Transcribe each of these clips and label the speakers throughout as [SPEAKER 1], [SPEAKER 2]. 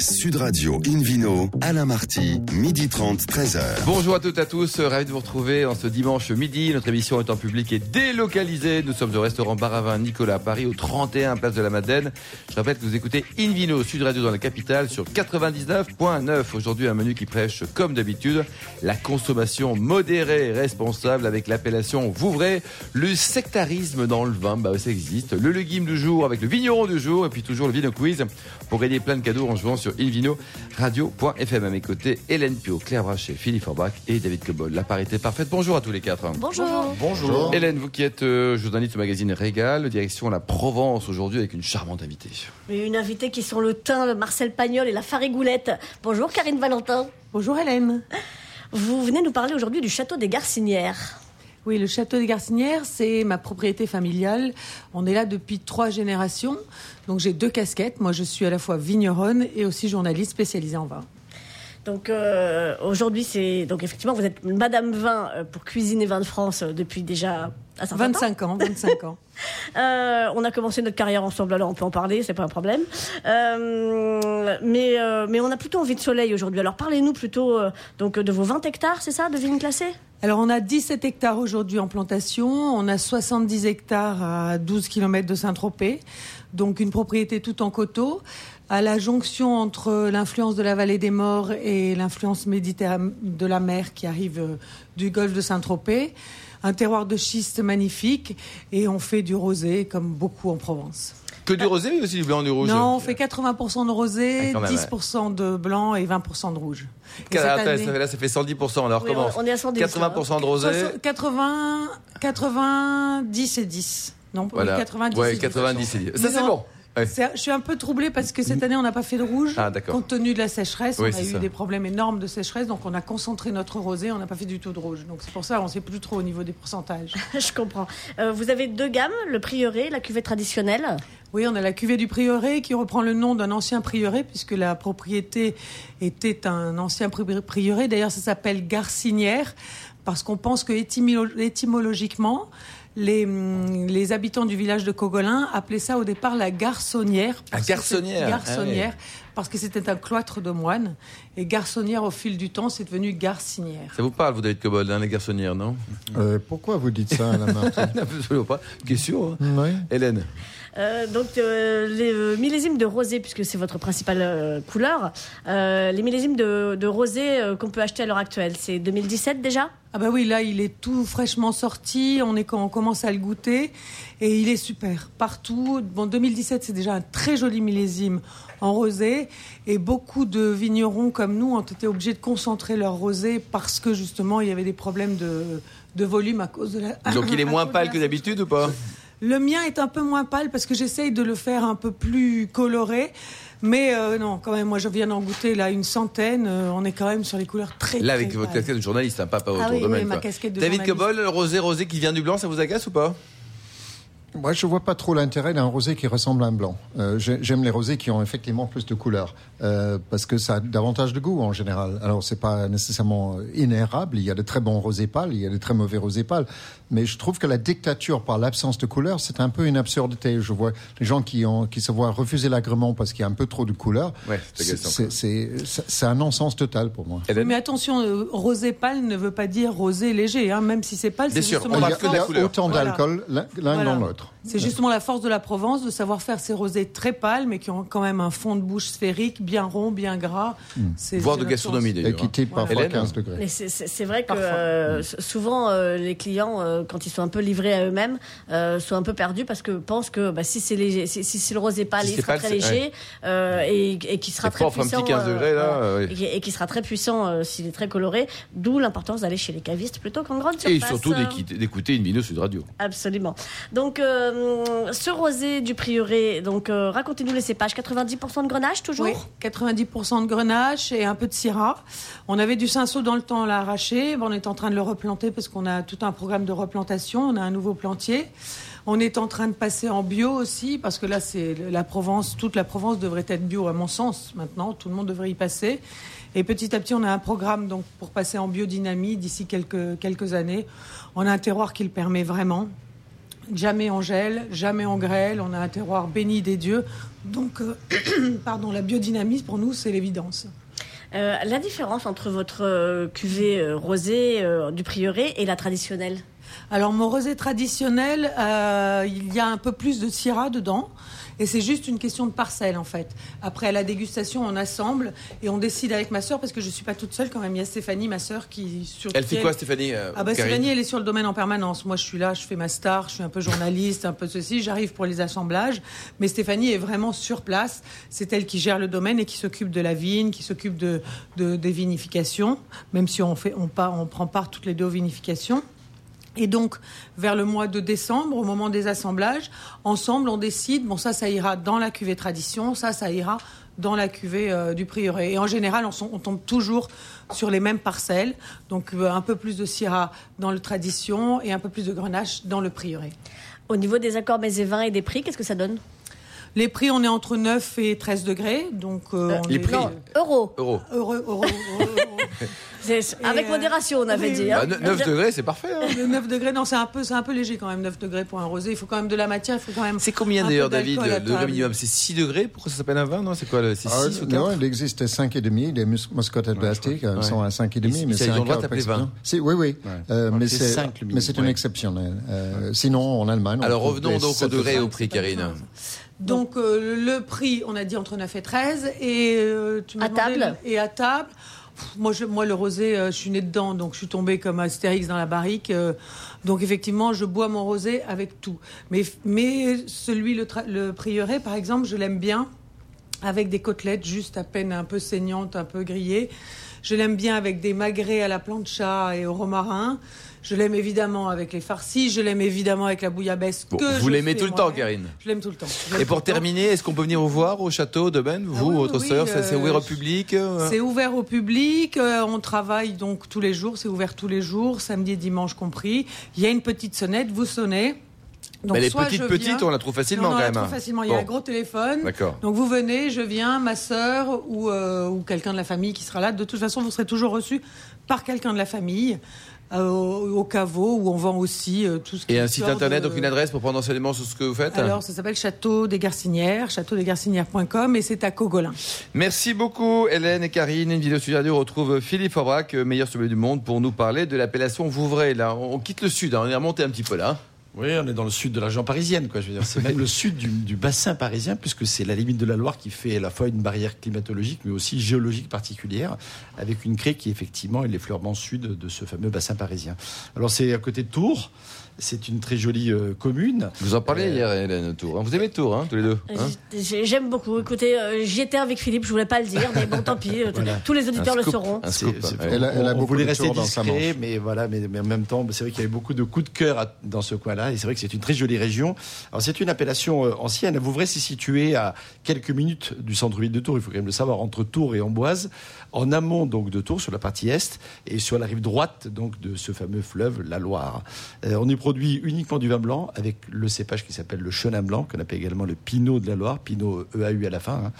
[SPEAKER 1] Sud Radio Invino, Alain Marty, midi 30, 13h.
[SPEAKER 2] Bonjour à toutes et à tous, ravi de vous retrouver en ce dimanche midi. Notre émission est en public et délocalisée. Nous sommes au restaurant Baravin Nicolas à Paris, au 31 Place de la Madeleine. Je rappelle que vous écoutez Invino Sud Radio dans la capitale sur 99.9. Aujourd'hui, un menu qui prêche, comme d'habitude, la consommation modérée et responsable avec l'appellation Vouvray. Le sectarisme dans le vin, bah, ça existe. Le légume du jour avec le vigneron du jour et puis toujours le vino quiz pour gagner plein de cadeaux en jouant sur invino-radio.fm. À mes côtés, Hélène Pio, Claire Brachet, Philippe Forbach et David Cobol. La parité parfaite. Bonjour à tous les quatre.
[SPEAKER 3] Bonjour.
[SPEAKER 2] Bonjour. Hélène, vous qui êtes euh, journaliste au magazine Régal, direction la Provence aujourd'hui avec une charmante invitée.
[SPEAKER 3] Une invitée qui sont le teint, le Marcel Pagnol et la farigoulette. Bonjour Karine Valentin.
[SPEAKER 4] Bonjour Hélène.
[SPEAKER 3] Vous venez nous parler aujourd'hui du château des Garcinières.
[SPEAKER 4] Oui, le château des Garcinières, c'est ma propriété familiale. On est là depuis trois générations. Donc j'ai deux casquettes. Moi, je suis à la fois vigneronne et aussi journaliste spécialisée en vin.
[SPEAKER 3] Donc euh, aujourd'hui, c'est donc effectivement vous êtes Madame Vin euh, pour cuisiner vin de France euh, depuis déjà un certain
[SPEAKER 4] 25
[SPEAKER 3] temps.
[SPEAKER 4] ans, 25 ans.
[SPEAKER 3] Euh, on a commencé notre carrière ensemble, alors on peut en parler, c'est pas un problème. Euh, mais mais on a plutôt envie de soleil aujourd'hui. Alors parlez-nous plutôt donc de vos 20 hectares, c'est ça, de vignes classées?
[SPEAKER 4] Alors on a 17 hectares aujourd'hui en plantation, on a 70 hectares à 12 km de Saint-Tropez, donc une propriété tout en coteaux, à la jonction entre l'influence de la vallée des morts et l'influence méditerranéenne de la mer qui arrive euh, du golfe de Saint-Tropez. Un terroir de schiste magnifique et on fait du rosé comme beaucoup en Provence.
[SPEAKER 2] Que du rosé mais aussi du blanc du rouge
[SPEAKER 4] Non, on fait 80% de rosé,
[SPEAKER 2] Ah, quand même,
[SPEAKER 4] 10% de blanc et 20% de rouge. Et
[SPEAKER 2] Attends,
[SPEAKER 4] année-
[SPEAKER 2] ça fait- là, ça fait 110%. Alors,
[SPEAKER 3] Oui,
[SPEAKER 2] comment
[SPEAKER 3] on- est à 110,
[SPEAKER 2] 80% de rosé.
[SPEAKER 4] 80, 90 et 10. Non,
[SPEAKER 2] Voilà.
[SPEAKER 4] 90
[SPEAKER 2] ouais,
[SPEAKER 4] et 10.
[SPEAKER 2] 90 et 10. Ça, c'est bon. Ouais.
[SPEAKER 4] Je suis un peu troublée parce que cette année, on n'a pas fait de rouge.
[SPEAKER 2] Ah, d'accord.
[SPEAKER 4] Compte tenu de la sécheresse,
[SPEAKER 2] Oui,
[SPEAKER 4] on a eu
[SPEAKER 2] ça.
[SPEAKER 4] des problèmes énormes de sécheresse, donc on a concentré notre rosé, on n'a pas fait du tout de rouge. Donc c'est pour ça, on ne sait plus trop au niveau des pourcentages.
[SPEAKER 3] Je comprends. Euh, vous avez deux gammes, le prieuré, la cuvée traditionnelle.
[SPEAKER 4] Oui, on a la cuvée du prieuré qui reprend le nom d'un ancien prieuré, puisque la propriété était un ancien pri- prieuré. D'ailleurs, ça s'appelle Garcinière, parce qu'on pense que étymo- étymologiquement, les, hum, les habitants du village de Cogolin appelaient ça au départ la garçonnière. Parce que
[SPEAKER 2] garçonnière. Ah
[SPEAKER 4] Garçonnière, parce que c'était un cloître de moines. Et garçonnière, au fil du temps, c'est devenu garcinière.
[SPEAKER 2] Ça vous parle, vous, David Cobol, hein, les garçonnières, non?
[SPEAKER 5] Euh, pourquoi vous dites ça, Alain Martin
[SPEAKER 2] Absolument pas. Question, hein.
[SPEAKER 5] Oui.
[SPEAKER 2] Hélène.
[SPEAKER 3] Euh, donc euh, les euh, millésimes de rosé, puisque c'est votre principale euh, couleur, euh, les millésimes de, de rosé euh, qu'on peut acheter à l'heure actuelle, c'est 2017 déjà?
[SPEAKER 4] Ah bah oui, là, il est tout fraîchement sorti. On est quand on commence à le goûter et il est super partout. Bon, 2017, c'est déjà un très joli millésime en rosé et beaucoup de vignerons comme nous ont été obligés de concentrer leur rosé parce que justement, il y avait des problèmes de, de volume à cause de la.
[SPEAKER 2] Donc, il est moins pâle que d'habitude ou pas?
[SPEAKER 4] Le mien est un peu moins pâle parce que j'essaye de le faire un peu plus coloré. Mais euh, non, quand même, moi je viens d'en goûter là une centaine. euh, on est quand même sur les couleurs très
[SPEAKER 2] Là,
[SPEAKER 4] très
[SPEAKER 2] avec votre casquette de journaliste, hein, pas, pas
[SPEAKER 4] Ah
[SPEAKER 2] autour
[SPEAKER 4] oui,
[SPEAKER 2] de
[SPEAKER 4] oui,
[SPEAKER 2] même.
[SPEAKER 4] ma casquette de
[SPEAKER 2] David
[SPEAKER 4] journaliste.
[SPEAKER 2] Cobol, le rosé rosé qui vient du blanc, ça vous agace ou pas?
[SPEAKER 5] Moi, je vois pas trop l'intérêt d'un rosé qui ressemble à un blanc. Euh, j'ai- J'aime les rosés qui ont effectivement plus de couleurs, euh, parce que ça a davantage de goût en général. Alors, c'est pas nécessairement inérable. Il y a de très bons rosés pâles, il y a de très mauvais rosés pâles. Mais je trouve que la dictature par l'absence de couleurs, c'est un peu une absurdité. Je vois les gens qui, ont, qui se voient refuser l'agrément parce qu'il y a un peu trop de couleurs.
[SPEAKER 2] Ouais, c'est
[SPEAKER 5] un non-sens total pour moi.
[SPEAKER 4] Mais attention, euh, rosé pâle ne veut pas dire rosé léger, hein, même si c'est pâle.
[SPEAKER 2] Bien
[SPEAKER 4] c'est
[SPEAKER 2] sûr,
[SPEAKER 4] justement
[SPEAKER 2] on
[SPEAKER 4] la
[SPEAKER 2] que de
[SPEAKER 5] il y
[SPEAKER 2] la
[SPEAKER 5] a
[SPEAKER 2] couleur.
[SPEAKER 5] autant d'alcool l'un
[SPEAKER 4] Voilà.
[SPEAKER 5] dans l'autre.
[SPEAKER 4] C'est justement la force de la Provence de savoir faire ces rosés très pâles, mais qui ont quand même un fond de bouche sphérique, bien rond, bien gras. C'est-
[SPEAKER 2] Voire de gastronomie.
[SPEAKER 5] Et
[SPEAKER 2] d'ailleurs.
[SPEAKER 5] qui type
[SPEAKER 4] Voilà.
[SPEAKER 5] parfois
[SPEAKER 2] Hélène
[SPEAKER 5] 15 degrés.
[SPEAKER 3] Mais c'est- vrai que euh, s- souvent euh, les clients, euh, quand ils sont un peu livrés à eux-mêmes, euh, sont un peu perdus parce que pensent que bah, si c'est léger, si, le rosé pâle,
[SPEAKER 2] Si
[SPEAKER 3] il sera
[SPEAKER 2] pâle,
[SPEAKER 3] très léger euh, et, et qui sera très
[SPEAKER 2] un
[SPEAKER 3] puissant.
[SPEAKER 2] petit 15 degrés, là,
[SPEAKER 3] voilà.
[SPEAKER 2] ouais.
[SPEAKER 3] et, qui- et qui sera très puissant euh, s'il est très coloré. D'où l'importance d'aller chez les cavistes plutôt qu'en grande surface.
[SPEAKER 2] Et surtout
[SPEAKER 3] euh.
[SPEAKER 2] d'écouter une vidéo Sud Radio.
[SPEAKER 3] Absolument. Donc, euh, ce rosé du prieuré, donc euh, racontez-nous les cépages. 90% de grenache toujours
[SPEAKER 4] Oui, 90% de grenache et un peu de syrah. On avait du cinceau dans le temps, on l'a arraché. Bon, on est en train de le replanter parce qu'on a tout un programme de replantation. On a un nouveau plantier. On est en train de passer en bio aussi parce que là, c'est la Provence. Toute la Provence devrait être bio à mon sens maintenant. Tout le monde devrait y passer. Et petit à petit, on a un programme donc pour passer en biodynamie d'ici quelques années. On a un terroir qui le permet vraiment. Jamais on gèle, jamais on grêle. On a un terroir béni des dieux. Donc, euh, pardon, la biodynamie pour nous, c'est l'évidence.
[SPEAKER 3] Euh, la différence entre votre euh, cuvée rosée du prieuré et la traditionnelle?
[SPEAKER 4] Alors, mon rosé traditionnel, euh, il y a un peu plus de syrah dedans. Et c'est juste une question de parcelle, en fait. Après, à la dégustation, on assemble et on décide avec ma sœur, parce que je ne suis pas toute seule quand même. Il y a Stéphanie, ma sœur, qui... Sur
[SPEAKER 2] Elle fait quoi, Stéphanie euh,
[SPEAKER 4] Ah bah
[SPEAKER 2] Karine
[SPEAKER 4] Stéphanie, elle est sur le domaine en permanence. Moi, je suis là, je fais ma star, je suis un peu journaliste, un peu ceci. J'arrive pour les assemblages, mais Stéphanie est vraiment sur place. C'est elle qui gère le domaine et qui s'occupe de la vigne, qui s'occupe de, de- des vinifications, même si on fait, on pas, on prend part toutes les deux aux vinifications. Et donc, vers le mois de décembre, au moment des assemblages, ensemble, on décide, bon, ça, ça ira dans la cuvée tradition, ça, ça ira dans la cuvée euh, du prieuré. Et en général, on, tombe toujours sur les mêmes parcelles. Donc, euh, un peu plus de syrah dans le tradition et un peu plus de grenache dans le prieuré.
[SPEAKER 3] Au niveau des accords mets et vins et des prix, qu'est-ce que ça donne?
[SPEAKER 4] Les prix, on est entre 9 et 13 degrés. Donc, euh, on
[SPEAKER 2] les
[SPEAKER 4] est-
[SPEAKER 2] prix
[SPEAKER 3] Non, euros.
[SPEAKER 2] Euros.
[SPEAKER 4] Heureux, heureux.
[SPEAKER 3] C'est- Avec
[SPEAKER 4] euh,
[SPEAKER 3] modération, on avait
[SPEAKER 4] oui,
[SPEAKER 3] dit. hein.
[SPEAKER 2] Bah, 9 degrés, c'est parfait. hein.
[SPEAKER 4] Le 9 degrés, non, c'est un peu, c'est un peu léger quand même, 9 degrés pour un rosé. Il faut quand même de la matière, il faut quand même.
[SPEAKER 2] C'est combien d'ailleurs, David, le degré minimum? C'est 6 degrés? Pourquoi ça s'appelle un vin? Non, c'est quoi le- C'est
[SPEAKER 5] Ah,
[SPEAKER 2] 6 ou
[SPEAKER 5] non,
[SPEAKER 2] 4
[SPEAKER 5] il existe 5,5, les mus- moscatel plastiques euh,
[SPEAKER 2] Ouais.
[SPEAKER 5] sont à 5,5,
[SPEAKER 2] Ici,
[SPEAKER 5] mais c'est un
[SPEAKER 2] droit
[SPEAKER 5] cas
[SPEAKER 2] d'appeler
[SPEAKER 5] exceptionnel.
[SPEAKER 2] vin.
[SPEAKER 5] C'est- Oui, oui,
[SPEAKER 6] Ouais.
[SPEAKER 5] euh, mais
[SPEAKER 6] c'est
[SPEAKER 5] une exceptionnelle. Euh, sinon, en Allemagne,
[SPEAKER 2] Alors revenons donc au degré et
[SPEAKER 5] degrés.
[SPEAKER 2] au prix, Karine.
[SPEAKER 4] Donc euh, le prix, on a dit entre 9 et 13. Et euh, tu
[SPEAKER 3] À table
[SPEAKER 4] le- Et à table. Pff, Moi, je, moi, le rosé, euh, je suis née dedans, donc je suis tombée comme Astérix dans la barrique. euh, donc, effectivement, je bois mon rosé avec tout. Mais, mais celui, le, le prieuré, par exemple, je l'aime bien avec des côtelettes juste à peine un peu saignantes, un peu grillées. Je l'aime bien avec des magrets à la plancha et au romarin. Je l'aime évidemment avec les farcis. Je l'aime évidemment avec la bouillabaisse
[SPEAKER 2] Bon,
[SPEAKER 4] que
[SPEAKER 2] vous l'aimez tout le temps. Karine
[SPEAKER 4] Je l'aime tout le temps.
[SPEAKER 2] Et pour terminer, est-ce qu'on peut venir vous voir au château de Ben Vous,
[SPEAKER 4] Ah oui,
[SPEAKER 2] votre
[SPEAKER 4] oui,
[SPEAKER 2] sœur, c'est
[SPEAKER 4] euh,
[SPEAKER 2] ouvert au public euh
[SPEAKER 4] C'est ouvert au public. euh, on travaille donc tous les jours. C'est ouvert tous les jours, samedi et dimanche compris. Il y a une petite sonnette. Vous sonnez. Donc,
[SPEAKER 2] Mais les petites petites, on la trouve facilement quand
[SPEAKER 4] on la
[SPEAKER 2] même.
[SPEAKER 4] trouve
[SPEAKER 2] hein.
[SPEAKER 4] facilement. Il y a un gros téléphone.
[SPEAKER 2] D'accord.
[SPEAKER 4] Donc vous venez, je viens, ma sœur ou, euh, ou quelqu'un de la famille qui sera là. De toute façon, vous serez toujours reçu par quelqu'un de la famille euh, au, au caveau où on vend aussi euh, tout ce qui
[SPEAKER 2] Et un site internet,
[SPEAKER 4] de-
[SPEAKER 2] donc une adresse pour prendre enseignement sur ce que vous faites
[SPEAKER 4] Alors, ça s'appelle Château des Garcinières, châteaudesgarcinières.com et c'est à Cogolin.
[SPEAKER 2] Merci beaucoup Hélène et Karine. Une vidéo studio radio retrouve Philippe Aubrac, euh, meilleur sommelier du monde, pour nous parler de l'appellation Vouvray. Là, on on quitte le sud, hein, on est remonté un petit peu là.
[SPEAKER 6] Oui, on est dans le sud de la région parisienne, quoi. Je veux dire, c'est même le sud du, du bassin parisien, puisque c'est la limite de la Loire qui fait à la fois une barrière climatologique, mais aussi géologique particulière, avec une craie qui effectivement est l'effleurement sud de ce fameux bassin parisien. Alors c'est à côté de Tours. C'est une très jolie euh, commune.
[SPEAKER 2] Vous en parlez
[SPEAKER 6] Euh,
[SPEAKER 2] hier, Hélène, Tours. hein. Vous aimez Tours, hein, tous les deux hein
[SPEAKER 3] J'ai- J'aime beaucoup. Écoutez, euh, j'y étais avec Philippe, je voulais pas le dire, mais bon, tant pis. euh,
[SPEAKER 6] Voilà.
[SPEAKER 3] Tous les auditeurs
[SPEAKER 2] Un
[SPEAKER 3] le
[SPEAKER 2] scoop.
[SPEAKER 3] sauront.
[SPEAKER 2] Un
[SPEAKER 6] C'est-
[SPEAKER 2] scoop.
[SPEAKER 6] c'est-
[SPEAKER 2] ouais.
[SPEAKER 5] Elle a- elle a
[SPEAKER 6] on, on
[SPEAKER 5] beaucoup
[SPEAKER 6] voulait
[SPEAKER 5] de
[SPEAKER 6] rester
[SPEAKER 5] tours dans sa
[SPEAKER 6] discret,
[SPEAKER 5] manche.
[SPEAKER 6] mais voilà, mais, mais en même temps, c'est vrai qu'il y avait beaucoup de coups de cœur à- dans ce coin-là, et c'est vrai que c'est une très jolie région. Alors c'est une appellation euh, ancienne. Vouvray, c'est situé à quelques minutes du centre-ville de Tours. Il faut quand même le savoir, entre Tours et Amboise, en amont donc de Tours, sur la partie est, et sur la rive droite donc de ce fameux fleuve, la Loire. Euh, on y produit uniquement du vin blanc avec le cépage qui s'appelle le chenin blanc, qu'on appelle également le pinot de la Loire, pinot EAU à la fin, hein,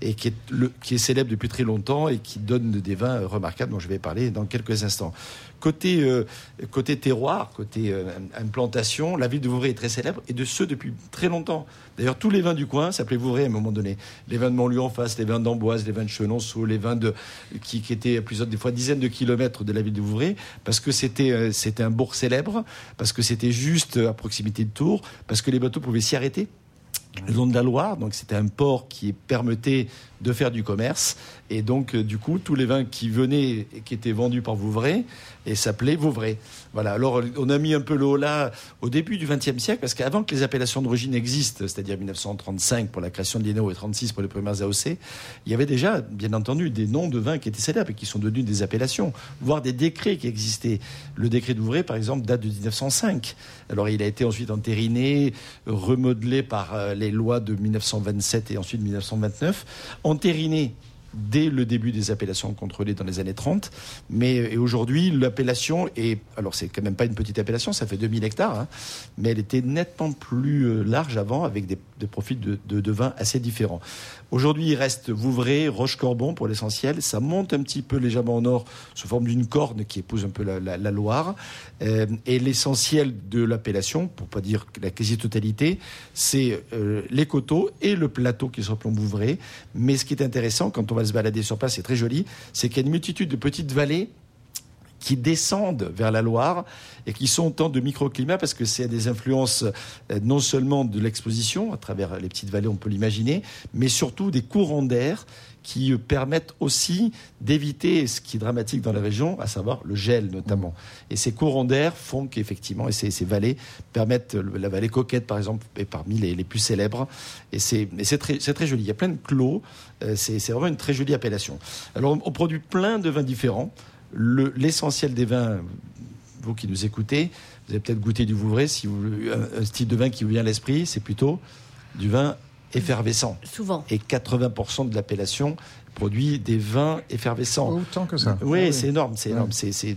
[SPEAKER 6] et qui est, célèbre depuis très longtemps et qui donne des vins remarquables dont je vais parler dans quelques instants. Côté, euh, côté terroir, côté euh, implantation, la ville de Vouvray est très célèbre et de ce depuis très longtemps. D'ailleurs, tous les vins du coin s'appelaient Vouvray à un moment donné. Les vins de Montluy en face, les vins d'Amboise, les vins de Chenonceau, les vins de, qui, qui étaient à plusieurs, des fois dizaines de kilomètres de la ville de Vouvray, parce que c'était, euh, c'était un bourg célèbre, parce que c'était juste à proximité de Tours, parce que les bateaux pouvaient s'y arrêter Loire, donc c'était un port qui permettait de faire du commerce, et donc euh, du coup tous les vins qui venaient et qui étaient vendus par Vouvray et s'appelaient Vouvray. Voilà. Alors on a mis un peu le là au début du XXe siècle, parce qu'avant que les appellations d'origine existent, c'est-à-dire 1935 pour la création de l'INO et 36 pour les premières AOC, il y avait déjà bien entendu des noms de vins qui étaient célèbres et qui sont devenus des appellations, voire des décrets qui existaient. Le décret d'Ouvray, par exemple, date de 1905. Alors il a été ensuite entériné, remodelé par euh, les lois de 1927 et ensuite 1929, entériné dès le début des appellations contrôlées dans les années 30. Mais aujourd'hui, l'appellation est, alors c'est quand même pas une petite appellation, ça fait 2000 hectares, hein, mais elle était nettement plus euh, large avant avec des, profils de, de, vin assez différents. Aujourd'hui, il reste Vouvray, Roche-Corbon pour l'essentiel. Ça monte un petit peu légèrement au nord sous forme d'une corne qui épouse un peu la, Loire. Euh, et l'essentiel de l'appellation, pour pas dire la quasi-totalité, c'est euh, les coteaux et le plateau qui s'appelle Vouvray. Mais ce qui est intéressant quand on va se balader sur place, c'est très joli, c'est qu'il y a une multitude de petites vallées qui descendent vers la Loire et qui sont autant de microclimats parce que c'est des influences euh, non seulement de l'exposition, à travers les petites vallées, on peut l'imaginer, mais surtout des courants d'air qui euh, permettent aussi d'éviter ce qui est dramatique dans la région, à savoir le gel notamment. Et ces courants d'air font qu'effectivement, et ces, vallées permettent, la vallée Coquette par exemple est parmi les, plus célèbres, et c'est très, très joli. Il y a plein de clos, euh, c'est vraiment une très jolie appellation. Alors on produit plein de vins différents l'essentiel des vins, vous qui nous écoutez, vous avez peut-être goûté du Vouvray, si vous, un, un, style de vin qui vous vient à l'esprit, c'est plutôt du vin effervescent.
[SPEAKER 3] Souvent.
[SPEAKER 6] Et 80% de l'appellation produit des vins effervescents.
[SPEAKER 5] Autant que ça.
[SPEAKER 6] Oui, ah c'est énorme, c'est énorme. C'est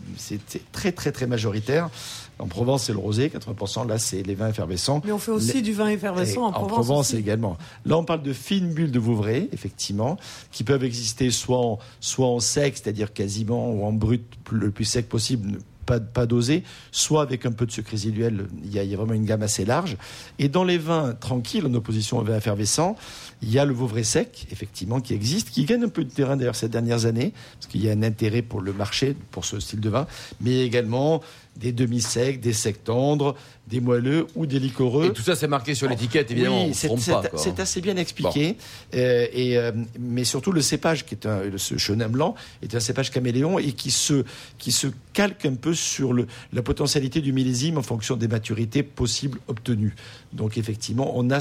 [SPEAKER 6] très, très, très majoritaire. En Provence, c'est le rosé, 80%. Là, c'est les vins effervescents.
[SPEAKER 4] Mais on fait aussi du vin effervescent en, Provence.
[SPEAKER 6] En Provence également. Là, on parle de fines bulles de Vouvray, effectivement, qui peuvent exister soit en, soit en sec, c'est-à-dire quasiment, ou en brut, le plus sec possible, pas, pas dosé, soit avec un peu de sucre résiduel. Il y, a, il y, a, vraiment une gamme assez large. Et dans les vins tranquilles, en opposition aux vins effervescents, il y a le Vauvray sec, effectivement, qui existe, qui gagne un peu de terrain d'ailleurs ces dernières années, parce qu'il y a un intérêt pour le marché, pour ce style de vin, mais également des demi-secs, des secs tendres, des moelleux ou des liquoreux.
[SPEAKER 2] Et tout ça, c'est marqué sur l'étiquette, évidemment.
[SPEAKER 6] Oui, c'est assez bien expliqué. Euh, et, euh, mais surtout, le cépage, qui est un, ce chenin blanc, est un cépage caméléon et qui se, qui se calque un peu sur le, la potentialité du millésime en fonction des maturités possibles obtenues. Donc, effectivement, on a,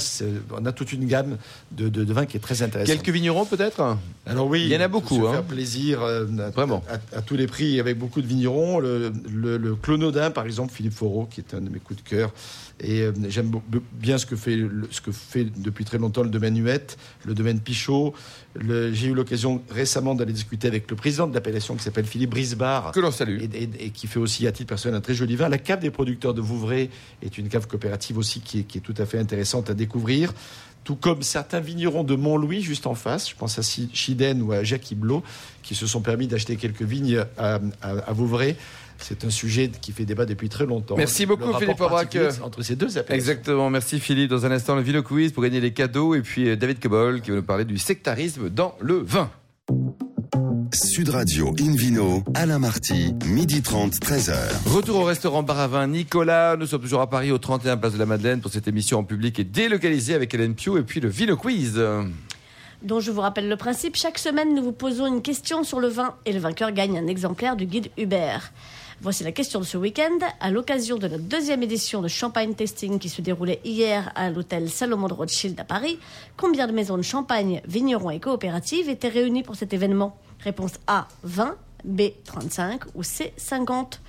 [SPEAKER 6] on a toute une gamme de, de, vins qui est très intéressante.
[SPEAKER 2] Quelques vignerons, peut-être?
[SPEAKER 6] Alors, oui.
[SPEAKER 2] Il y en a beaucoup.
[SPEAKER 6] Ça hein. faire plaisir euh, Vraiment. À, tous les prix, avec beaucoup de vignerons. Le, le, le Clonodin, par exemple, Philippe Foreau, qui est un de mes coups de cœur et euh, j'aime bien ce que, fait, ce que fait depuis très longtemps le domaine Huette, le domaine Pichot. J'ai eu l'occasion récemment d'aller discuter avec le président de l'appellation qui s'appelle Philippe Brisbard.
[SPEAKER 2] Que l'on salue.
[SPEAKER 6] Et, qui fait aussi, à titre personnel, un très joli vin. La cave des producteurs de Vouvray est une cave coopérative aussi qui est, qui est tout à fait intéressante à découvrir tout comme certains vignerons de Montlouis, juste en face, je pense à Chiden ou à Jacques Iblot, qui se sont permis d'acheter quelques vignes à, à, à Vouvray c'est un sujet qui fait débat depuis très longtemps.
[SPEAKER 2] Merci beaucoup Philippe Aubrac.
[SPEAKER 6] Entre ces deux
[SPEAKER 2] Exactement, merci Philippe. Dans un instant, le Vino Quiz pour gagner les cadeaux. Et puis euh, David Cobol qui va nous parler du sectarisme dans le vin.
[SPEAKER 1] Sud Radio Invino, Alain Marty, midi 30, 13h.
[SPEAKER 2] Retour au restaurant Baravin Nicolas. Nous sommes toujours à Paris au 31 Place de la Madeleine pour cette émission en public et délocalisée avec Hélène Pio et puis le Vino Quiz
[SPEAKER 3] dont je vous rappelle le principe. Chaque semaine, nous vous posons une question sur le vin et le vainqueur gagne un exemplaire du guide Hubert. Voici la question de ce week-end. À l'occasion de la deuxième édition de Champagne Testing qui se déroulait hier à l'hôtel Salomon de Rothschild à Paris, combien de maisons de champagne, vignerons et coopératives étaient réunies pour cet événement? Réponse A 20, B 35 ou C 50.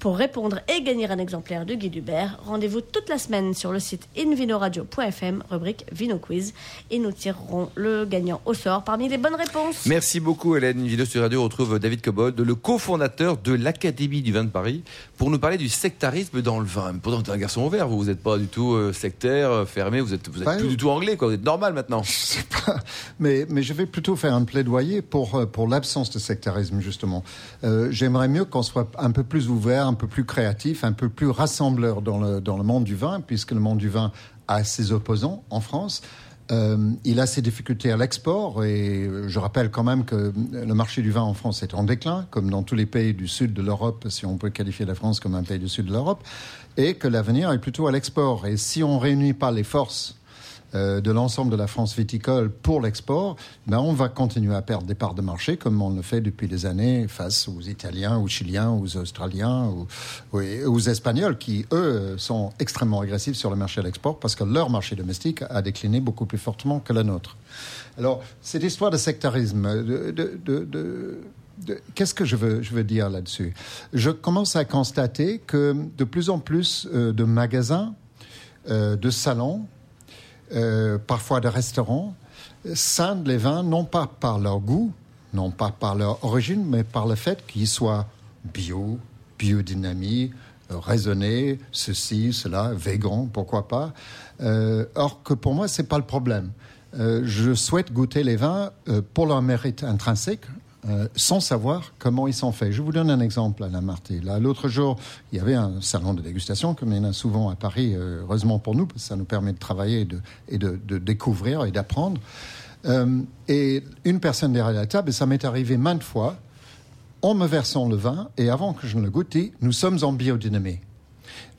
[SPEAKER 3] Pour répondre et gagner un exemplaire de Guy Hubert, rendez-vous toute la semaine sur le site invinoradio.fm, rubrique Vino Quiz, et nous tirerons le gagnant au sort parmi les bonnes réponses.
[SPEAKER 2] Merci beaucoup Hélène. Invino sur Radio retrouve David Cobold, le cofondateur de l'Académie du vin de Paris, pour nous parler du sectarisme dans le vin. Pourtant, vous êtes un garçon ouvert, vous n'êtes pas du tout euh, sectaire, euh, fermé, vous êtes, vous êtes plus du tout anglais, quoi. vous êtes normal maintenant.
[SPEAKER 5] Je sais pas, mais, mais je vais plutôt faire un plaidoyer pour, euh, pour l'absence de sectarisme, justement. J'aimerais mieux qu'on soit un peu plus ouvert, un peu plus créatif, un peu plus rassembleur dans le, dans le monde du vin, puisque le monde du vin a ses opposants en France. Euh, il a ses difficultés à l'export et je rappelle quand même que le marché du vin en France est en déclin, comme dans tous les pays du sud de l'Europe, si on peut qualifier la France comme un pays du sud de l'Europe, et que l'avenir est plutôt à l'export. Et si on réunit pas les forces de l'ensemble de la France viticole pour l'export, ben on va continuer à perdre des parts de marché comme on le fait depuis des années face aux Italiens, aux Chiliens, aux Australiens, aux, Espagnols qui, eux, sont extrêmement agressifs sur le marché de l'export parce que leur marché domestique a décliné beaucoup plus fortement que le nôtre. Alors, cette histoire de sectarisme, Qu'est-ce que je veux, je veux dire là-dessus? Je commence à constater que de plus en plus euh, de magasins, euh, de salons, euh, parfois de restaurants, scindent les vins non pas par leur goût, non pas par leur origine, mais par le fait qu'ils soient bio, biodynamie, raisonné, ceci, cela, végan, pourquoi pas. Euh, or que pour moi, c'est pas le problème. Euh, je souhaite goûter les vins pour leur mérite intrinsèque, euh, sans savoir comment ils sont faits. Je vous donne un exemple, Alain Marty. Là, l'autre jour, il y avait un salon de dégustation, comme il y en a souvent à Paris, euh, heureusement pour nous, parce que ça nous permet de travailler et de, et de, découvrir et d'apprendre. Euh, et une personne derrière la table, et ça m'est arrivé maintes fois, en me versant le vin, et avant que je ne le goûte, nous sommes en biodynamie.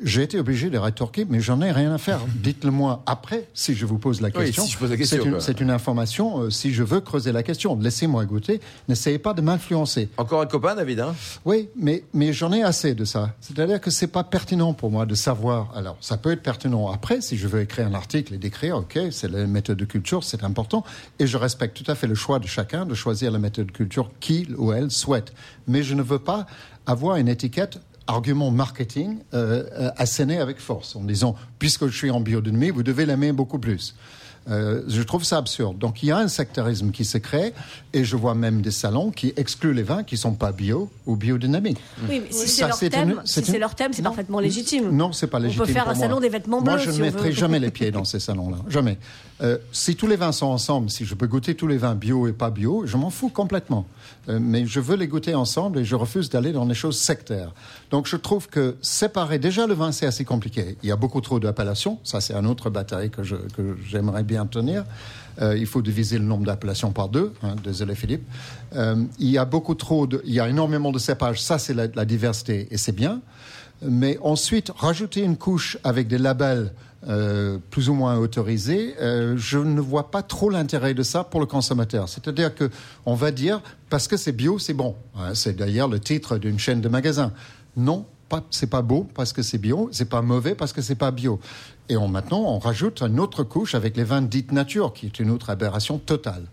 [SPEAKER 5] J'ai été obligé de rétorquer, mais j'en ai rien à faire. Dites-le moi après, si je vous pose la
[SPEAKER 2] Oui,
[SPEAKER 5] question.
[SPEAKER 2] si je pose la question,
[SPEAKER 5] C'est une,
[SPEAKER 2] quoi.
[SPEAKER 5] c'est une information, euh, si je veux creuser la question. Laissez-moi goûter. N'essayez pas de m'influencer.
[SPEAKER 2] Encore un copain, David hein?
[SPEAKER 5] Oui, mais, mais j'en ai assez de ça. C'est-à-dire que c'est pas pertinent pour moi de savoir. Alors, ça peut être pertinent après, si je veux écrire un article et d'écrire, ok, c'est la méthode de culture, c'est important. Et je respecte tout à fait le choix de chacun de choisir la méthode de culture qu'il ou elle souhaite. Mais je ne veux pas avoir une étiquette argument marketing euh, euh, asséné avec force en disant puisque je suis en biodynamie, vous devez l'aimer beaucoup plus. Euh, je trouve ça absurde. Donc il y a un sectarisme qui se crée et je vois même des salons qui excluent les vins qui sont pas bio ou biodynamiques.
[SPEAKER 3] Oui, mais si c'est leur thème,
[SPEAKER 5] une-
[SPEAKER 3] si
[SPEAKER 5] c'est
[SPEAKER 3] c'est
[SPEAKER 5] une-
[SPEAKER 3] leur thème, c'est
[SPEAKER 5] Non.
[SPEAKER 3] parfaitement légitime.
[SPEAKER 5] Non, c'est pas légitime.
[SPEAKER 3] On peut faire un
[SPEAKER 5] moi.
[SPEAKER 3] salon des vêtements
[SPEAKER 5] Moi,
[SPEAKER 3] bleus.
[SPEAKER 5] je
[SPEAKER 3] si
[SPEAKER 5] ne mettrai jamais les pieds dans ces salons-là. Jamais. Euh, si tous les vins sont ensemble, si je peux goûter tous les vins bio et pas bio, je m'en fous complètement. Euh, mais je veux les goûter ensemble et je refuse d'aller dans des choses sectaires. Donc, je trouve que séparer déjà le vin, c'est assez compliqué. Il y a beaucoup trop d'appellations. Ça, c'est un autre bataille que je- que j'aimerais bien tenir. Euh, il faut diviser le nombre d'appellations par deux. Hein, désolé Philippe. Euh, il y a beaucoup trop de, il y a énormément de cépages. Ça, c'est la, la diversité et c'est bien. Mais ensuite, rajouter une couche avec des labels euh, plus ou moins autorisés, euh, je ne vois pas trop l'intérêt de ça pour le consommateur. C'est-à-dire que on va dire parce que c'est bio, c'est bon. Hein, c'est d'ailleurs le titre d'une chaîne de magasins. Non, c'est pas beau parce que c'est bio, c'est pas mauvais parce que c'est pas bio. Et maintenant, on rajoute une autre couche avec les vins dites nature, qui est une autre aberration totale.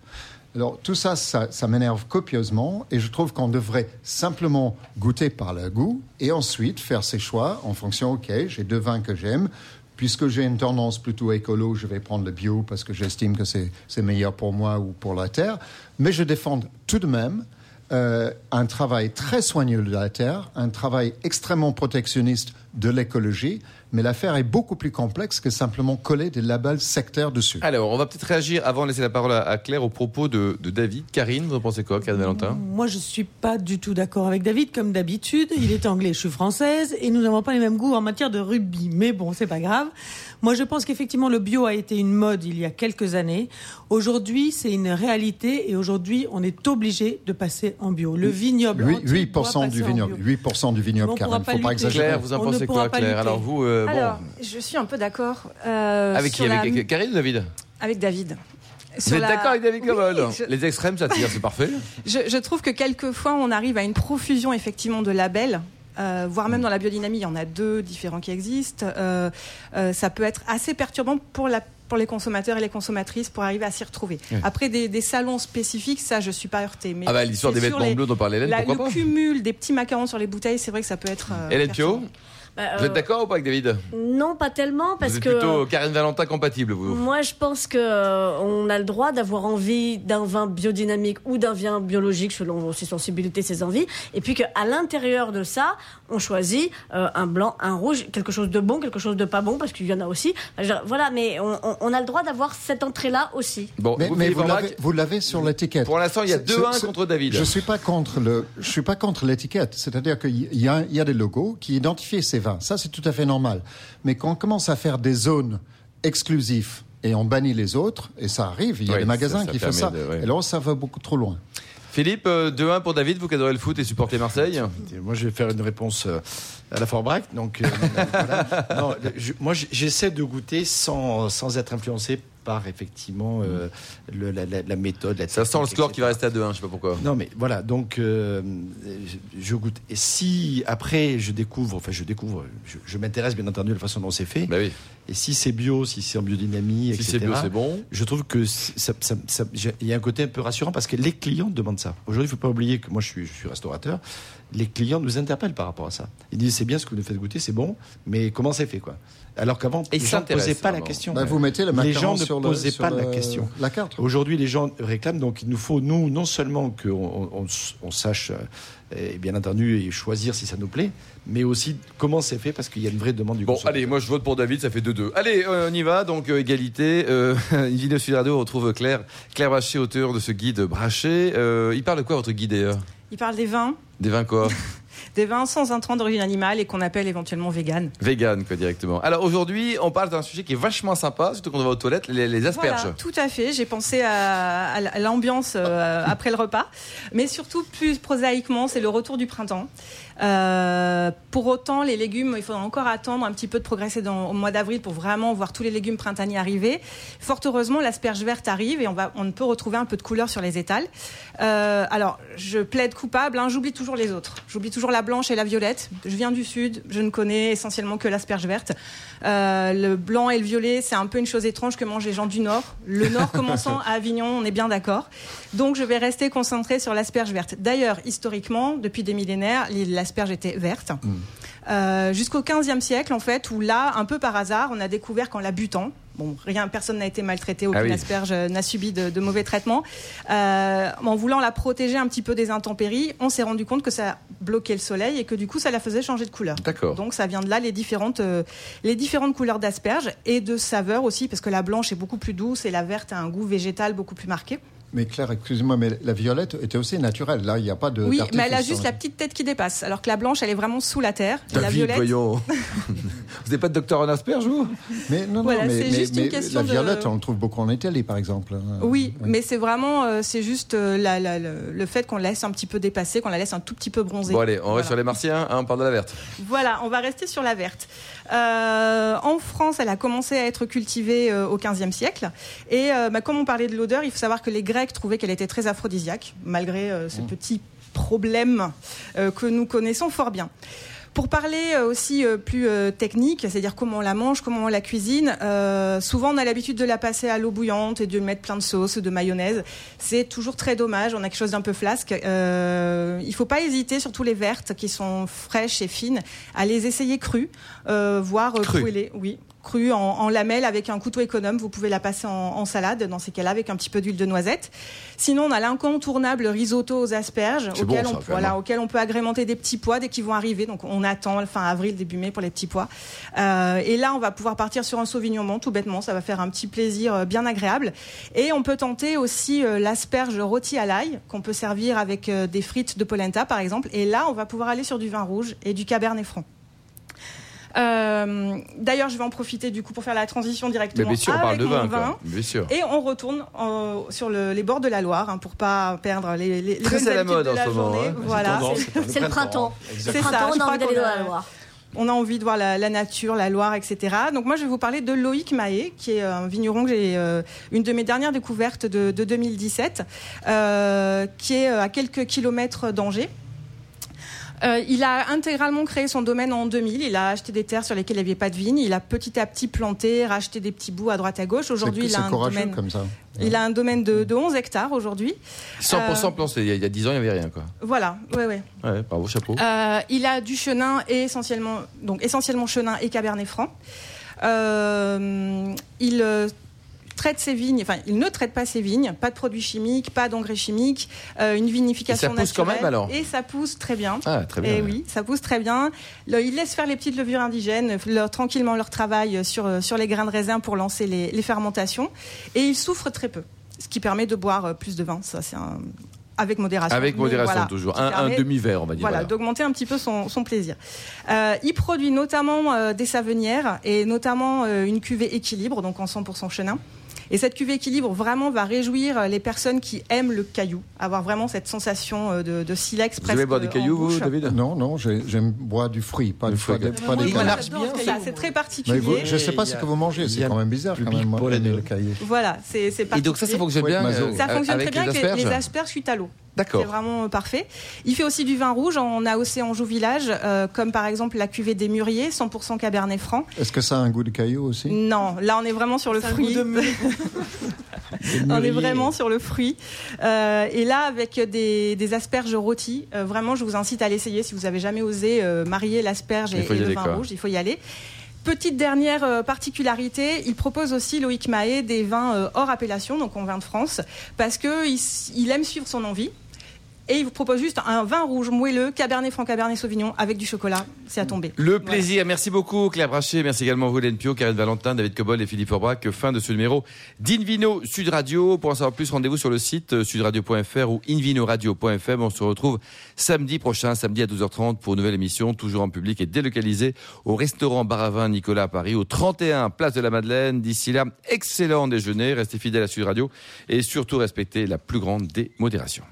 [SPEAKER 5] Alors tout ça, ça, ça m'énerve copieusement et je trouve qu'on devrait simplement goûter par le goût et ensuite faire ses choix en fonction, ok, j'ai deux vins que j'aime. Puisque j'ai une tendance plutôt écolo, je vais prendre le bio parce que j'estime que c'est meilleur pour moi ou pour la terre. Mais je défends tout de même euh, un travail très soigneux de la terre, un travail extrêmement protectionniste de l'écologie, mais l'affaire est beaucoup plus complexe que simplement coller des labels sectaires dessus.
[SPEAKER 2] Alors, on va peut-être réagir avant de laisser la parole à, Claire au propos de, de David. Karine, vous en pensez quoi, Karine Valentin?
[SPEAKER 4] Moi, je suis pas du tout d'accord avec David, comme d'habitude. Il est anglais, je suis française, et nous n'avons pas les mêmes goûts en matière de rugby. Mais bon, c'est pas grave. Moi, je pense qu'effectivement, le bio a été une mode il y a quelques années. Aujourd'hui, c'est une réalité, et aujourd'hui, on est obligé de passer en bio. Le vignoble.
[SPEAKER 5] Huit-
[SPEAKER 4] entier doit
[SPEAKER 5] 8% du vignoble,
[SPEAKER 4] bio.
[SPEAKER 5] 8% du vignoble,
[SPEAKER 4] pourra pas
[SPEAKER 5] faut pas exagérer.
[SPEAKER 2] Claire, vous en
[SPEAKER 4] ne
[SPEAKER 2] pensez quoi,
[SPEAKER 4] pas
[SPEAKER 2] Claire. Alors vous, euh, bon,
[SPEAKER 7] Alors, je suis un peu d'accord. euh,
[SPEAKER 2] avec qui
[SPEAKER 7] la-
[SPEAKER 2] avec Karine ou David
[SPEAKER 7] avec David.
[SPEAKER 2] Vous êtes
[SPEAKER 7] la-
[SPEAKER 2] d'accord avec David
[SPEAKER 7] Oui,
[SPEAKER 2] Cavol
[SPEAKER 7] je-
[SPEAKER 2] Les extrêmes, ça tire, c'est parfait.
[SPEAKER 7] Je, je trouve que quelquefois, on arrive à une profusion effectivement de labels. Euh, voire même dans la biodynamie, il y en a deux différents qui existent. Euh, euh, ça peut être assez perturbant pour, la, pour les consommateurs et les consommatrices pour arriver à s'y retrouver. Après, des, des salons spécifiques, ça, je suis pas heurtée. Mais
[SPEAKER 2] Ah bah l'histoire des vêtements bleus dont parlait Hélène, pourquoi
[SPEAKER 7] le
[SPEAKER 2] pas
[SPEAKER 7] cumul des petits macarons sur les bouteilles, c'est vrai que ça peut être.
[SPEAKER 2] Hélène Pio,
[SPEAKER 3] Bah,
[SPEAKER 2] vous êtes
[SPEAKER 3] euh,
[SPEAKER 2] d'accord ou pas avec David
[SPEAKER 3] Non, pas tellement, parce
[SPEAKER 2] Vous êtes
[SPEAKER 3] que.
[SPEAKER 2] plutôt Karine Valentin compatible, vous
[SPEAKER 3] Moi, je pense que euh, on a le droit d'avoir envie d'un vin biodynamique ou d'un vin biologique selon ses sensibilités, ses envies, et puis qu'à l'intérieur de ça, on choisit euh, un blanc, un rouge, quelque chose de bon, quelque chose de pas bon, parce qu'il y en a aussi. Voilà, mais on, on- on a le droit d'avoir cette entrée-là aussi.
[SPEAKER 2] Bon,
[SPEAKER 5] Mais,
[SPEAKER 2] vous,
[SPEAKER 5] mais l'avez- vous l'avez sur l'étiquette.
[SPEAKER 2] pour l'instant, il y a
[SPEAKER 5] C'est-
[SPEAKER 2] 2-1
[SPEAKER 5] c'est-
[SPEAKER 2] contre David.
[SPEAKER 5] Je suis pas contre le, je suis pas contre l'étiquette. C'est-à-dire qu'il y y a des logos qui identifient ces vins. Ça, c'est tout à fait normal. Mais quand on commence à faire des zones exclusives et on bannit les autres, et ça arrive, il y a
[SPEAKER 2] Oui,
[SPEAKER 5] des magasins
[SPEAKER 2] ça- ça
[SPEAKER 5] qui font ça.
[SPEAKER 2] de- ouais.
[SPEAKER 5] Et alors, ça va beaucoup trop loin.
[SPEAKER 2] Philippe, euh, 2-1 pour David, vous qui adorez le foot et supportez Marseille.
[SPEAKER 6] Moi, je vais faire une réponse euh, à la Forbrac. Donc, euh, voilà. Non, je- moi, j'essaie de goûter sans, sans être influencé par effectivement euh, le- la, la- méthode. La
[SPEAKER 2] Ça sent le score qui va rester à 2-1, je sais pas pourquoi.
[SPEAKER 6] Non, mais voilà, donc euh, je, je goûte. Et si après je découvre, enfin je découvre, je, je m'intéresse bien entendu à la façon dont c'est fait.
[SPEAKER 2] Bah oui,
[SPEAKER 6] Et si c'est bio, si c'est en biodynamie,
[SPEAKER 2] si
[SPEAKER 6] etc.
[SPEAKER 2] c'est bio, c'est bon.
[SPEAKER 6] Je trouve que c'est- ça- ça- ça- j'ai- il y a un côté un peu rassurant parce que les clients demandent ça. Aujourd'hui, il ne faut pas oublier que moi, je suis, je suis restaurateur. Les clients nous interpellent par rapport à ça. Ils disent c'est bien ce que vous nous faites goûter, c'est bon, mais comment c'est fait quoi? Alors qu'avant, les gens ne posaient pas la question.
[SPEAKER 5] Bah, vous mettez le
[SPEAKER 6] les gens ne
[SPEAKER 5] sur le-
[SPEAKER 6] posaient
[SPEAKER 5] sur
[SPEAKER 6] pas la question.
[SPEAKER 5] La carte.
[SPEAKER 6] Aujourd'hui, les gens réclament, donc il nous faut, nous, non seulement qu'on on, on- on sache, euh, et bien entendu, et choisir si ça nous plaît, mais aussi comment c'est fait, parce qu'il y a une vraie demande du
[SPEAKER 2] Bon, allez, moi je vote pour David, ça fait 2-2. Allez, euh, on y va, donc euh, égalité. Euh, Invino Sud Radio, on retrouve Claire, Claire Brachet, auteur de ce guide Brachet. Euh, il parle de quoi votre guide d'ailleurs?
[SPEAKER 7] Il parle des vins,
[SPEAKER 2] Des vins quoi?
[SPEAKER 7] des vins sans intrants d'origine animale et qu'on appelle éventuellement vegan.
[SPEAKER 2] Vegan, quoi, directement. Alors aujourd'hui, on parle d'un sujet qui est vachement sympa, surtout quand on va aux toilettes, les, les asperges.
[SPEAKER 7] Voilà, tout à fait. J'ai pensé à, à l'ambiance euh, après le repas, mais surtout plus prosaïquement, c'est le retour du printemps. Euh, pour autant, les légumes, il faudra encore attendre un petit peu de progresser dans, au mois d'avril pour vraiment voir tous les légumes printaniers arriver. Fort heureusement, l'asperge verte arrive et on, va, on peut retrouver un peu de couleur sur les étals. Euh, alors, je plaide coupable, hein, j'oublie toujours les autres. J'oublie toujours la blanche et la violette. Je viens du sud, je ne connais essentiellement que l'asperge verte. Euh, le blanc et le violet, c'est un peu une chose étrange que mangent les gens du nord. Le nord commençant à Avignon, on est bien d'accord. Donc, je vais rester concentrée sur l'asperge verte. D'ailleurs, historiquement, depuis des millénaires, l'asperge était verte. Euh, jusqu'au 15e siècle, en fait, où là, un peu par hasard, on a découvert qu'en la butant, bon, rien, personne n'a été maltraité, aucune
[SPEAKER 2] Ah oui.
[SPEAKER 7] asperge euh, n'a subi de, de mauvais traitements, euh, en voulant la protéger un petit peu des intempéries, on s'est rendu compte que ça bloquait le soleil et que du coup, ça la faisait changer de couleur.
[SPEAKER 2] D'accord.
[SPEAKER 7] Donc ça vient de là les différentes, euh, les différentes couleurs d'asperges et de saveur aussi, parce que la blanche est beaucoup plus douce et la verte a un goût végétal beaucoup plus marqué.
[SPEAKER 5] Mais Claire, excusez-moi, mais la violette était aussi naturelle. Là, il n'y a pas de.
[SPEAKER 7] Oui, mais elle a juste
[SPEAKER 5] la-
[SPEAKER 7] petite tête qui dépasse, alors que la blanche, elle est vraiment sous la terre. Et la violette,
[SPEAKER 2] voyons. vous n'êtes pas de docteur en asperges, vous?
[SPEAKER 5] Mais non,
[SPEAKER 7] Voilà,
[SPEAKER 5] non, mais,
[SPEAKER 7] c'est
[SPEAKER 5] mais-
[SPEAKER 7] juste une
[SPEAKER 5] mais
[SPEAKER 7] question
[SPEAKER 5] la
[SPEAKER 7] de-
[SPEAKER 5] violette, on le trouve beaucoup en Italie, par exemple. Euh,
[SPEAKER 7] Oui,
[SPEAKER 5] ouais.
[SPEAKER 7] mais c'est vraiment, euh, c'est juste euh, la- la- le, fait qu'on laisse un petit peu dépasser, qu'on la laisse un tout petit peu bronzer.
[SPEAKER 2] Bon, allez, on
[SPEAKER 7] Voilà.
[SPEAKER 2] reste sur les martiens, hein, on parle de la verte.
[SPEAKER 7] Voilà, on va rester sur la verte. Euh, en France, elle a commencé à être cultivée au XVe siècle. Et euh, bah, comme on parlait de l'odeur, il faut savoir que les Grecs trouvaient qu'elle était très aphrodisiaque, malgré euh, ce petit problème euh, que nous connaissons fort bien. Pour parler euh, aussi plus technique, c'est-à-dire comment on la mange, comment on la cuisine, euh, souvent on a l'habitude de la passer à l'eau bouillante et de mettre plein de sauce, de mayonnaise. C'est toujours très dommage, on a quelque chose d'un peu flasque. Euh, il faut pas hésiter, surtout les vertes qui sont fraîches et fines, à les essayer crues, euh, voire poêlées. Oui. Crues en, en lamelles avec un couteau économe, vous pouvez la passer en, en salade dans ces cas-là avec un petit peu d'huile de noisette. Sinon, on a l'incontournable risotto aux asperges,
[SPEAKER 2] C'est
[SPEAKER 7] auquel,
[SPEAKER 2] bon,
[SPEAKER 7] on,
[SPEAKER 2] quand
[SPEAKER 7] voilà,
[SPEAKER 2] même.
[SPEAKER 7] auquel on peut agrémenter des petits pois dès qu'ils vont arriver. Donc on attend fin avril, début mai pour les petits pois. Euh, et là, on va pouvoir partir sur un sauvignon blanc, tout bêtement. Ça va faire un petit plaisir euh, bien agréable. Et on peut tenter aussi euh, l'asperge rôtie à l'ail, qu'on peut servir avec euh, des frites de polenta, par exemple. Et là, on va pouvoir aller sur du vin rouge et du cabernet franc. Euh, D'ailleurs, je vais en profiter du coup pour faire la transition
[SPEAKER 2] Mais
[SPEAKER 7] directement
[SPEAKER 2] bien sûr, on parle
[SPEAKER 7] avec
[SPEAKER 2] de vin,
[SPEAKER 7] vin.
[SPEAKER 2] quoi. Bien sûr.
[SPEAKER 7] Et on retourne euh, sur le- les bords de la Loire hein, pour pas perdre les, les, les
[SPEAKER 2] Très à la mode
[SPEAKER 7] de
[SPEAKER 2] en
[SPEAKER 7] la
[SPEAKER 2] ce moment,
[SPEAKER 7] journée.
[SPEAKER 2] hein.
[SPEAKER 7] Voilà, c'est-
[SPEAKER 3] le printemps.
[SPEAKER 7] c'est
[SPEAKER 3] Printemps, on a envie d'aller dans la Loire.
[SPEAKER 7] on a envie de voir la, la nature, la Loire, etc. Donc moi, je vais vous parler de Loïc Mahé, qui est un vigneron que j'ai euh, une de mes dernières découvertes de, de 2017, euh, qui est à quelques kilomètres d'Angers. Euh, il a intégralement créé son domaine en 2000. Il a acheté des terres sur lesquelles il n'y avait pas de vigne. Il a petit à petit planté, racheté des petits bouts à droite à gauche. Aujourd'hui, il a un domaine.
[SPEAKER 5] comme ça.
[SPEAKER 7] Il a un domaine de, de 11 hectares aujourd'hui.
[SPEAKER 2] 100% planté, il y a- il y a 10 ans, il n'y avait rien, quoi.
[SPEAKER 7] Voilà, ouais, ouais.
[SPEAKER 2] Ouais, bravo, chapeau.
[SPEAKER 7] Euh, il a du chenin et essentiellement, donc essentiellement chenin et cabernet franc. Euh, il euh, traite ses vignes, enfin, il ne traite pas ses vignes, pas de produits chimiques, pas d'engrais chimiques, euh, une vinification
[SPEAKER 2] Et ça pousse quand
[SPEAKER 7] naturelle.
[SPEAKER 2] même, alors
[SPEAKER 7] Et ça pousse très bien.
[SPEAKER 2] Ah, très bien.
[SPEAKER 7] Et oui, ça pousse très bien. Le- il laisse faire les petites levures indigènes, leur, tranquillement leur travail sur, euh, sur les grains de raisin pour lancer les, les fermentations. Et il souffre très peu, ce qui permet de boire euh, plus de vin. Ça, c'est un- avec modération.
[SPEAKER 2] Avec modération,
[SPEAKER 7] voilà,
[SPEAKER 2] toujours. Un, demi-verre, on va dire.
[SPEAKER 7] voilà,
[SPEAKER 2] voilà.
[SPEAKER 7] d'augmenter un petit peu son, son plaisir. Euh, il produit notamment euh, des savenières et notamment euh, une cuvée équilibre, donc en 100% chenin. Et cette cuvée équilibre vraiment va réjouir euh, les personnes qui aiment le caillou, avoir vraiment cette sensation euh, de, de silex
[SPEAKER 2] Vous
[SPEAKER 7] presque
[SPEAKER 2] aimez boire des
[SPEAKER 7] en
[SPEAKER 2] cailloux, vous. David
[SPEAKER 5] Non, non, j'ai- j'aime boire du fruit, pas,
[SPEAKER 2] Du
[SPEAKER 5] du
[SPEAKER 2] fruit,
[SPEAKER 7] C'est ça, c'est très
[SPEAKER 5] Mais
[SPEAKER 7] particulier.
[SPEAKER 5] vous- je ne sais pas ce que vous mangez, c'est quand même bizarre quand même. moi,
[SPEAKER 6] pour les
[SPEAKER 5] aimer
[SPEAKER 6] deux.
[SPEAKER 5] le caillou.
[SPEAKER 7] Voilà, c'est c'est
[SPEAKER 2] Et
[SPEAKER 7] particulier.
[SPEAKER 2] donc ça, ça fonctionne bien euh,
[SPEAKER 7] Ça fonctionne
[SPEAKER 2] avec
[SPEAKER 7] très bien
[SPEAKER 2] les
[SPEAKER 7] avec les,
[SPEAKER 2] asperges
[SPEAKER 7] cuites à l'eau. C'est
[SPEAKER 2] D'accord.
[SPEAKER 7] vraiment euh, parfait. Il fait aussi du vin rouge en AOC Anjou Village, euh, comme par exemple la cuvée des Mûriers, 100% Cabernet Franc.
[SPEAKER 5] Est-ce que ça a un goût de caillou aussi?
[SPEAKER 7] Non, là on est vraiment sur le fruit. on est vraiment sur le fruit. Euh, et là, avec des, des asperges rôties, euh, vraiment, je vous incite à l'essayer si vous avez jamais osé euh, marier l'asperge et, le vin
[SPEAKER 2] quoi.
[SPEAKER 7] rouge. Il faut y aller. Petite dernière particularité, il propose aussi Loïc Mahé des vins hors appellation, donc en vin de France, parce que il, s- il aime suivre son envie. Et il vous propose juste un vin rouge moelleux, Cabernet Franc, Cabernet Sauvignon, avec du chocolat. C'est à tomber.
[SPEAKER 2] Le plaisir. Merci beaucoup, Claire Brachet. Merci également vous, Hélène Pio, Karine Valentin, David Cobol et Philippe Aubrac. Fin de ce numéro d'Invino Sud Radio. Pour en savoir plus, rendez-vous sur le site euh, sudradio.fr ou invinoradio.fm. On se retrouve samedi prochain, samedi à 12h30 pour une nouvelle émission, toujours en public et délocalisée au restaurant Baravin Nicolas à Paris, au 31 Place de la Madeleine. D'ici là, excellent déjeuner. Restez fidèles à Sud Radio et surtout respectez la plus grande des modérations.